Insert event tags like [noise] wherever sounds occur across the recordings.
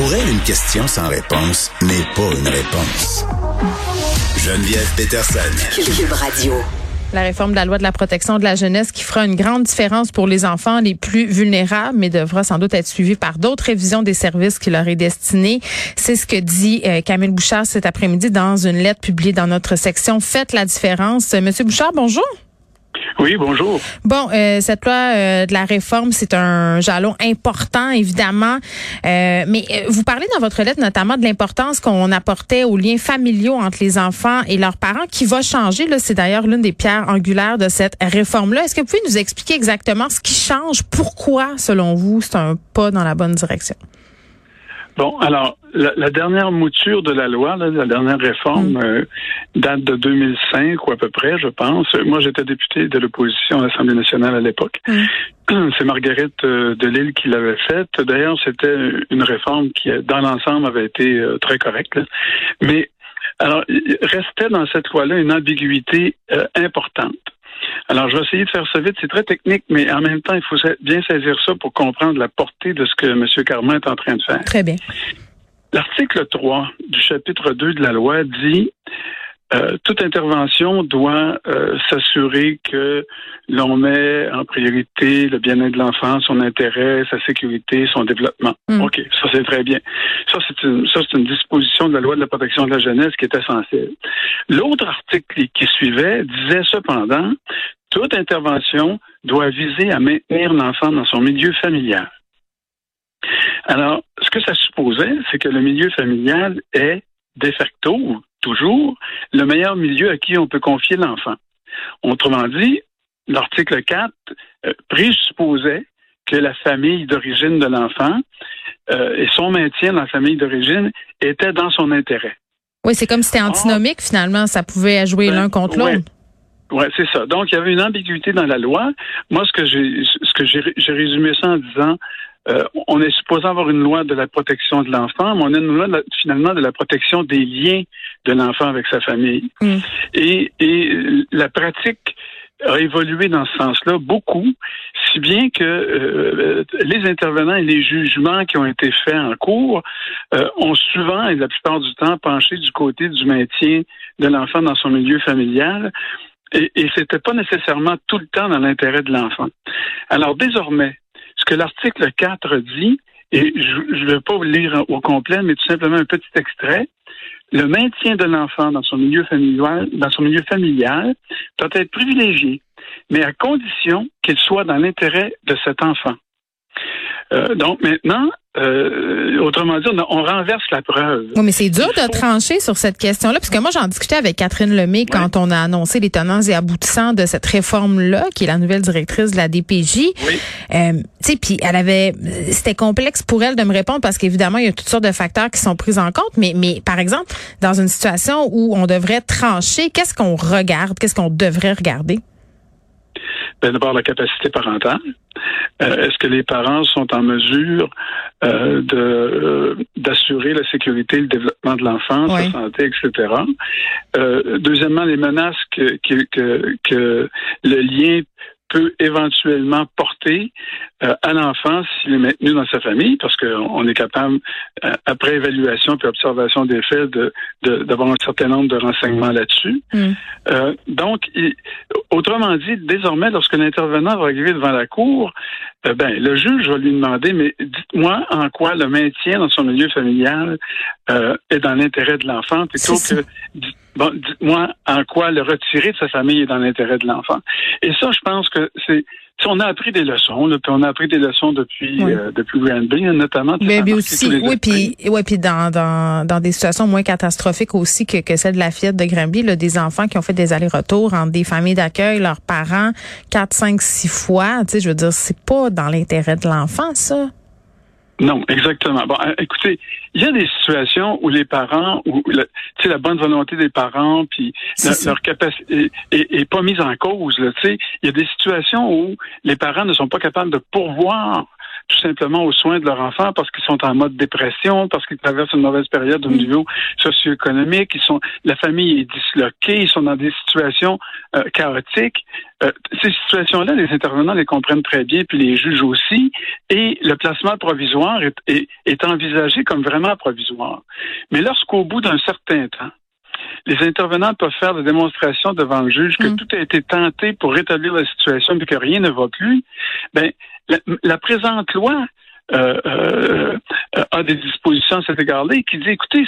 Pour elle, une question sans réponse n'est pas une réponse. Geneviève Peterson. Cube Radio. La réforme de la loi de la protection de la jeunesse qui fera une grande différence pour les enfants les plus vulnérables, mais devra sans doute être suivie par d'autres révisions des services qui leur est destinée. C'est ce que dit euh, Camille Bouchard cet après-midi dans une lettre publiée dans notre section Faites la différence. Monsieur Bouchard, bonjour. Oui, bonjour. Bon, euh, cette loi euh, de la réforme, c'est un jalon important, évidemment. Euh, mais vous parlez dans votre lettre notamment de l'importance qu'on apportait aux liens familiaux entre les enfants et leurs parents, qui va changer. Là, c'est d'ailleurs l'une des pierres angulaires de cette réforme-là. Est-ce que vous pouvez nous expliquer exactement ce qui change, pourquoi, selon vous, c'est un pas dans la bonne direction? Bon, alors, la, dernière mouture de la loi, la dernière réforme, mm. euh, date de 2005 ou à peu près, je pense. Moi, j'étais député de l'opposition à l'Assemblée nationale à l'époque. Mm. [clears throat] C'est Marguerite euh, Delille qui l'avait faite. D'ailleurs, c'était une réforme qui, dans l'ensemble, avait été euh, très correcte. Mais, alors, il restait dans cette loi-là une ambiguïté importante. Alors, je vais essayer de faire ça vite. C'est très technique, mais en même temps, il faut bien saisir ça pour comprendre la portée de ce que M. Carman est en train de faire. Très bien. L'article 3 du chapitre 2 de la loi dit euh, toute intervention doit euh, s'assurer que l'on met en priorité le bien-être de l'enfant, son intérêt, sa sécurité, son développement. Mm. OK, ça c'est très bien. Ça c'est une ça c'est une disposition de la loi de la protection de la jeunesse qui est essentielle. L'autre article qui suivait disait cependant toute intervention doit viser à maintenir l'enfant dans son milieu familial. Alors, ce que ça supposait, c'est que le milieu familial est de facto toujours le meilleur milieu à qui on peut confier l'enfant. Autrement dit, l'article 4 euh, présupposait que la famille d'origine de l'enfant euh, et son maintien dans la famille d'origine était dans son intérêt. Oui, c'est comme si c'était antinomique finalement, ça pouvait jouer ben, l'un contre l'autre. Oui, c'est ça. Donc, il y avait une ambiguïté dans la loi. Moi, ce que j'ai, ce que j'ai résumé ça en disant, euh, on est supposé avoir une loi de la protection de l'enfant, mais on a une loi finalement de la protection des liens de l'enfant avec sa famille. Mm. Et, la pratique a évolué dans ce sens-là beaucoup, si bien que euh, les intervenants et les jugements qui ont été faits en cours euh, ont souvent et la plupart du temps penché du côté du maintien de l'enfant dans son milieu familial. Et, et c'était pas nécessairement tout le temps dans l'intérêt de l'enfant. Alors désormais, ce que l'article 4 dit, et je ne vais pas vous lire au complet, mais tout simplement un petit extrait. Le maintien de l'enfant dans son milieu familial, dans son milieu familial, doit être privilégié, mais à condition qu'il soit dans l'intérêt de cet enfant. Euh, donc maintenant, euh, autrement dit, on, renverse la preuve. Oui, mais c'est dur de trancher sur cette question-là, parce que moi, j'en discutais avec Catherine Lemay quand on a annoncé les tenants et aboutissants de cette réforme-là, qui est la nouvelle directrice de la DPJ. Oui. Euh, tu sais, puis elle avait, c'était complexe pour elle de me répondre parce qu'évidemment, il y a toutes sortes de facteurs qui sont pris en compte. Mais, mais par exemple, dans une situation où on devrait trancher, qu'est-ce qu'on regarde, qu'est-ce qu'on devrait regarder? Ben, d'abord la capacité parentale. Euh, est-ce que les parents sont en mesure euh, de euh, d'assurer la sécurité, le développement de l'enfant, sa santé, etc. deuxièmement, les menaces que, que, que le lien peut éventuellement porter euh, à l'enfant s'il est maintenu dans sa famille, parce qu'on est capable, euh, après évaluation puis observation des faits, de, d'avoir un certain nombre de renseignements là-dessus. Mm. Euh, donc, autrement dit, désormais, lorsque l'intervenant va arriver devant la cour, ben, le juge va lui demander, mais dites-moi en quoi le maintien dans son milieu familial est dans l'intérêt de l'enfant, plutôt que bon, dites-moi en quoi le retirer de sa famille est dans l'intérêt de l'enfant. Et ça, je pense que c'est on a appris des leçons, là, puis on a appris des leçons depuis euh, depuis Granby, notamment. Mais, aussi, oui, puis ouais, puis dans, dans, dans des situations moins catastrophiques aussi que, que celle de la fillette de Granby, là, des enfants qui ont fait des allers-retours entre des familles d'accueil, leurs parents, quatre, cinq, six fois. Tu sais, je veux dire, c'est pas dans l'intérêt de l'enfant, ça. Non, exactement. Bon, euh, écoutez, il y a des situations où les parents, où la, la bonne volonté des parents, puis leur capacité est, pas mise en cause. Tu sais, il y a des situations où les parents ne sont pas capables de pourvoir tout simplement aux soins de leur enfant parce qu'ils sont en mode dépression, parce qu'ils traversent une mauvaise période au niveau socio-économique, ils sont, la famille est disloquée, ils sont dans des situations euh, chaotiques. Euh, ces situations-là, les intervenants les comprennent très bien, puis les juges aussi, et le placement provisoire est, est, est envisagé comme vraiment provisoire. Mais lorsqu'au bout d'un certain temps, les intervenants peuvent faire des démonstrations devant le juge que mm. tout a été tenté pour rétablir la situation et que rien ne va plus, ben, la, présente loi euh, euh, a des dispositions à cet égard-là qui dit, écoutez,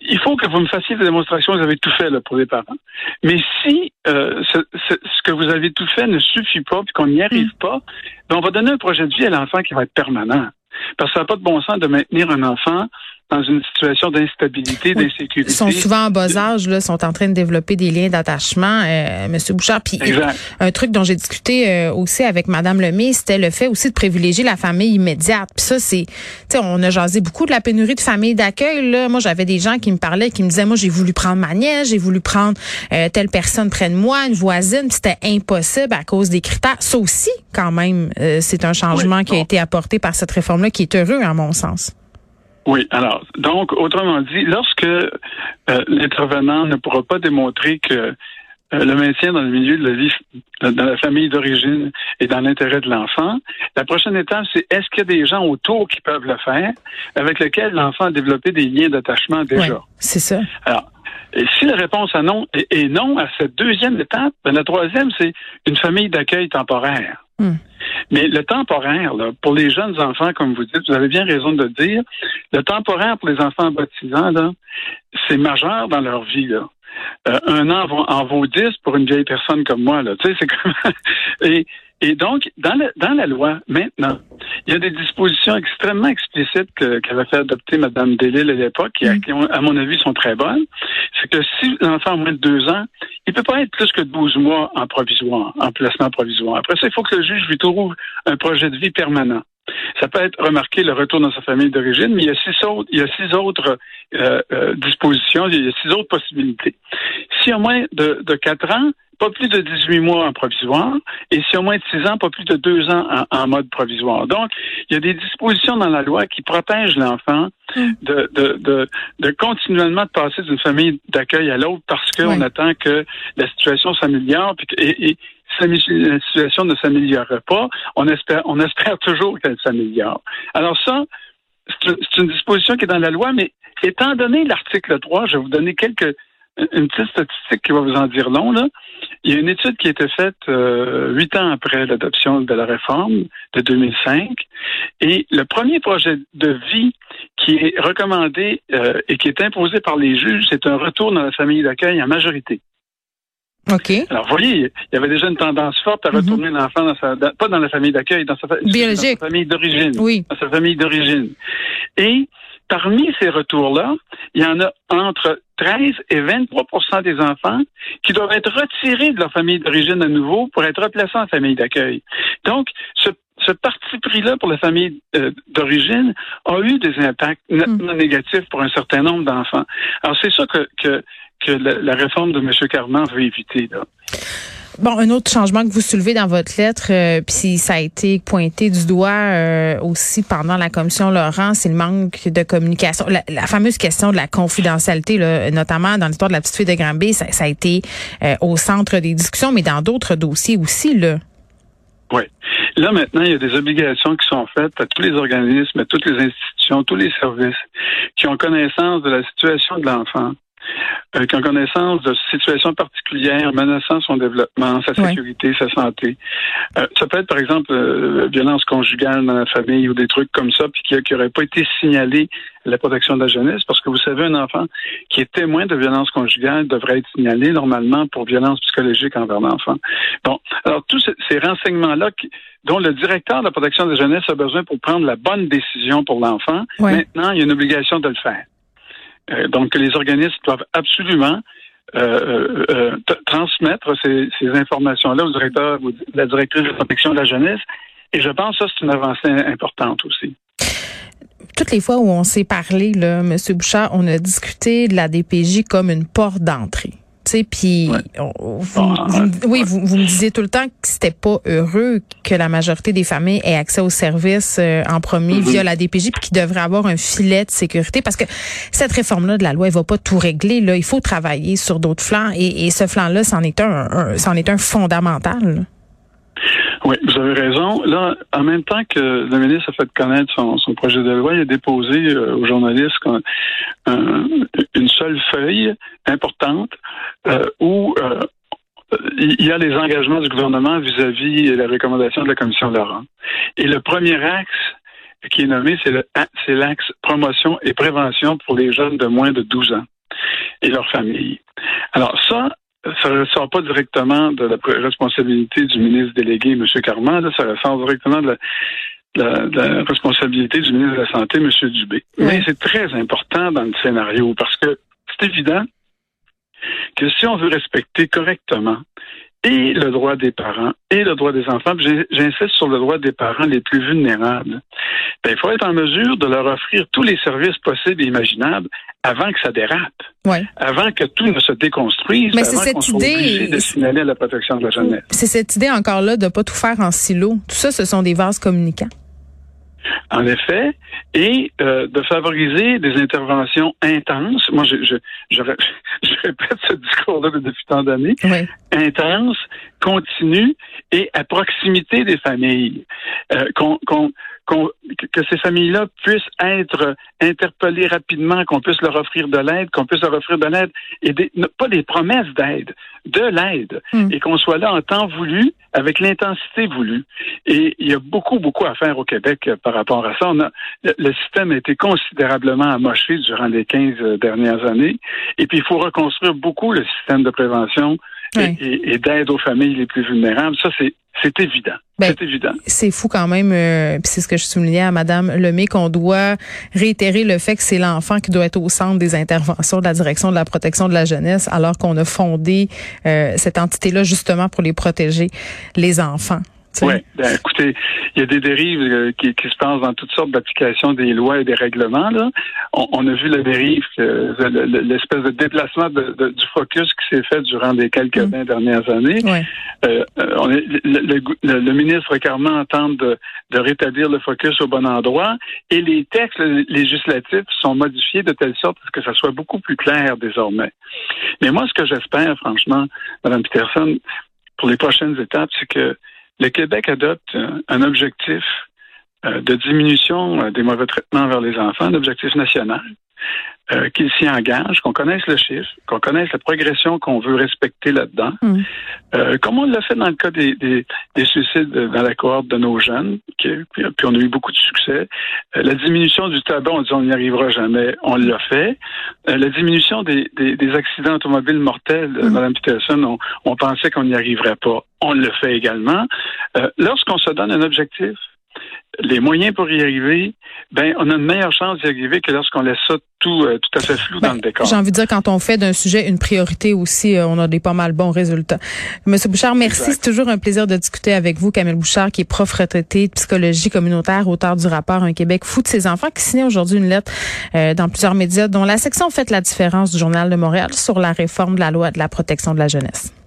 il faut que vous me fassiez des démonstrations, vous avez tout fait là, pour les parents. Mais si euh, ce, que vous avez tout fait ne suffit pas, puis qu'on n'y arrive pas, ben on va donner un projet de vie à l'enfant qui va être permanent. Parce que ça n'a pas de bon sens de maintenir un enfant dans une situation d'instabilité, d'insécurité. Ils sont souvent en bas âge, là, sont en train de développer des liens d'attachement, euh, Monsieur Bouchard. Puis un truc dont j'ai discuté euh, aussi avec Madame Lemay, c'était le fait aussi de privilégier la famille immédiate. Puis ça, c'est, tu sais, on a jasé beaucoup de la pénurie de familles d'accueil. Là, moi, j'avais des gens qui me parlaient, qui me disaient, moi, j'ai voulu prendre ma nièce, j'ai voulu prendre euh, telle personne près de moi, une voisine, c'était impossible à cause des critères. Ça aussi, quand même, euh, c'est un changement qui a été apporté par cette réforme-là, qui est heureux, à mon sens. Oui, alors, donc, autrement dit, lorsque euh, l'intervenant ne pourra pas démontrer que euh, le maintien dans le milieu de la vie, dans la famille d'origine est dans l'intérêt de l'enfant, la prochaine étape, c'est est-ce qu'il y a des gens autour qui peuvent le faire, avec lesquels l'enfant a développé des liens d'attachement déjà? c'est ça. Alors, et si la réponse est non, est, non à cette deuxième étape, ben, la troisième, c'est une famille d'accueil temporaire. Hmm. Mais le temporaire, là, pour les jeunes enfants, comme vous dites, vous avez bien raison de le dire, le temporaire pour les enfants baptisants, c'est majeur dans leur vie. Là. Euh, un an en vaut dix pour une vieille personne comme moi. Là. Tu sais, c'est comme... [laughs] et, et donc, dans la, dans la loi, maintenant, il y a des dispositions extrêmement explicites qu'avait fait adopter Mme Delille à l'époque, qui, qui, à mon avis, sont très bonnes. C'est que si l'enfant a moins de deux ans, il peut pas être plus que 12 mois en provisoire, en placement provisoire. Après ça, il faut que le juge lui trouve un projet de vie permanent. Ça peut être remarqué le retour dans sa famille d'origine, mais il y a six autres, il y a six autres euh, euh, dispositions, il y a six autres possibilités. Si a moins de, de 4 ans, pas plus de 18 mois en provisoire, et si au moins de 6 ans, pas plus de 2 ans en, mode provisoire. Donc, il y a des dispositions dans la loi qui protègent l'enfant mm. de, de, de, de, continuellement de passer d'une famille d'accueil à l'autre parce qu'on attend que la situation s'améliore et, et si la situation ne s'améliorerait pas, on espère, on espère toujours qu'elle s'améliore. Alors ça, c'est une disposition qui est dans la loi, mais étant donné l'article 3, je vais vous donner quelques une petite statistique qui va vous en dire long. Là. Il y a une étude qui a été faite euh, huit ans après l'adoption de la réforme de 2005. Et le premier projet de vie qui est recommandé euh, et qui est imposé par les juges, c'est un retour dans la famille d'accueil en majorité. OK. Alors, vous voyez, il y avait déjà une tendance forte à mhm. retourner l'enfant dans sa, pas dans la famille d'accueil, dans sa, dans sa famille d'origine. Oui. Dans sa famille d'origine. Et parmi ces retours-là, il y en a entre 13 et 23% des enfants qui doivent être retirés de leur famille d'origine à nouveau pour être replacés en famille d'accueil. Donc, ce, parti pris-là pour la famille euh, d'origine a eu des impacts mm. négatifs pour un certain nombre d'enfants. Alors, c'est ça que, que, que la, réforme de M. Carman veut éviter. Là. Bon, un autre changement que vous soulevez dans votre lettre, euh, puis ça a été pointé du doigt euh, aussi pendant la commission Laurent, c'est le manque de communication. La, fameuse question de la confidentialité, là, notamment dans l'histoire de la petite fille de Granby, ça, ça a été euh, au centre des discussions, mais dans d'autres dossiers aussi, là. Oui. Là, maintenant, il y a des obligations qui sont faites à tous les organismes, à toutes les institutions, tous les services qui ont connaissance de la situation de l'enfant euh, qui ont connaissance de situations particulières menaçant son développement, sa sécurité, sa santé. Euh, ça peut être, par exemple, euh, violence conjugale dans la famille ou des trucs comme ça, puis qui n'auraient pas été signalés à la protection de la jeunesse, parce que vous savez, un enfant qui est témoin de violence conjugale devrait être signalé normalement pour violence psychologique envers l'enfant. Bon, alors tous ces renseignements-là dont le directeur de la protection de la jeunesse a besoin pour prendre la bonne décision pour l'enfant, maintenant, il y a une obligation de le faire. Euh, donc, les organismes doivent absolument euh, euh, transmettre ces, informations-là au directeur ou la directrice de protection de la jeunesse. Et je pense que ça, c'est une avancée importante aussi. Toutes les fois où on s'est parlé, là, M. Bouchard, on a discuté de la DPJ comme une porte d'entrée sais, puis oui, vous, vous, me disiez tout le temps que c'était pas heureux que la majorité des familles aient accès aux services euh, en premier mm-hmm. via la DPJ, puis qu'il devrait avoir un filet de sécurité, parce que cette réforme-là de la loi, elle va pas tout régler. Là, il faut travailler sur d'autres flancs, et, et ce flanc-là, c'en est un, c'en est un fondamental. Oui, vous avez raison. Là, en même temps que le ministre a fait connaître son, projet de loi, il a déposé euh, aux journalistes une seule feuille importante euh, où euh, il y a les engagements du gouvernement vis-à-vis -vis la recommandation de la commission Laurent. Et le premier axe qui est nommé, c'est l'axe promotion et prévention pour les jeunes de moins de 12 ans et leurs familles. Alors ça, ça ne ressort pas directement de la responsabilité du ministre délégué, M. Carman, ça ressort directement de la, responsabilité du ministre de la Santé, M. Dubé. Mais c'est très important dans le scénario parce que c'est évident que si on veut respecter correctement et le droit des parents et le droit des enfants, j'insiste sur le droit des parents les plus vulnérables, ben, il faut être en mesure de leur offrir tous les services possibles et imaginables avant que ça dérape, avant que tout ne se déconstruise, Mais c'est cette idée de signaler la protection de la jeunesse. C'est cette idée encore là de pas tout faire en silo. Tout ça, ce sont des vases communicants. En effet, et euh, de favoriser des interventions intenses. Moi, je, je, je, [laughs] répète ce discours-là depuis tant d'années. Oui. Intenses, continues et à proximité des familles. Euh, qu'on que ces familles-là puissent être interpellées rapidement, qu'on puisse leur offrir de l'aide, qu'on puisse leur offrir de l'aide et pas des promesses d'aide, de l'aide, hmm. et qu'on soit là en temps voulu, avec l'intensité voulue. Et il y a beaucoup, beaucoup à faire au Québec par rapport à ça. On a, le système a été considérablement amoché durant les 15 dernières années, et puis il faut reconstruire beaucoup le système de prévention et, d'aide aux familles les plus vulnérables. Ça, c'est c'est évident. Ben, c'est évident. C'est fou quand même, euh, c'est ce que je soulignais à Madame Lemay, qu'on doit réitérer le fait que c'est l'enfant qui doit être au centre des interventions de la direction de la protection de la jeunesse, alors qu'on a fondé euh, cette entité-là justement pour les protéger, les enfants. Oui, ben, écoutez, il y a des dérives euh, qui, qui, se passent dans toutes sortes d'applications des lois et des règlements. Là. On, a vu la dérive, l'espèce de déplacement du focus qui s'est fait durant les quelques mm. dernières années. Euh, euh, on est, le, ministre Carman tente de, de, rétablir le focus au bon endroit et les textes législatifs sont modifiés de telle sorte que ça soit beaucoup plus clair désormais. Mais moi, ce que j'espère, franchement, Mme Peterson, pour les prochaines étapes, c'est que le Québec adopte un objectif euh, de diminution euh, des mauvais traitements vers les enfants, un objectif national, euh, qu'il s'y engage, qu'on connaisse le chiffre, qu'on connaisse la progression qu'on veut respecter là-dedans. Mm. comme on l'a fait dans le cas des, suicides dans la cohorte de nos jeunes, puis, on a eu beaucoup de succès. la diminution du tabac, on dit on n'y arrivera jamais, on l'a fait. la diminution des, accidents automobiles mortels, mm. Mme Peterson, on, on pensait qu'on n'y arriverait pas on le fait également. Euh, lorsqu'on se donne un objectif, les moyens pour y arriver, ben on a une meilleure chance d'y arriver que lorsqu'on laisse ça tout, euh, tout à fait flou dans ben, le décor. J'ai envie de dire quand on fait d'un sujet une priorité aussi, euh, on a des pas mal bons résultats. Monsieur Bouchard, merci. C'est toujours un plaisir de discuter avec vous, Camille Bouchard, qui est prof retraité de psychologie communautaire, auteur du rapport Un Québec fou de ses enfants, qui signe aujourd'hui une lettre dans plusieurs médias, dont la section fait la différence du Journal de Montréal sur la réforme de la loi de la protection de la jeunesse.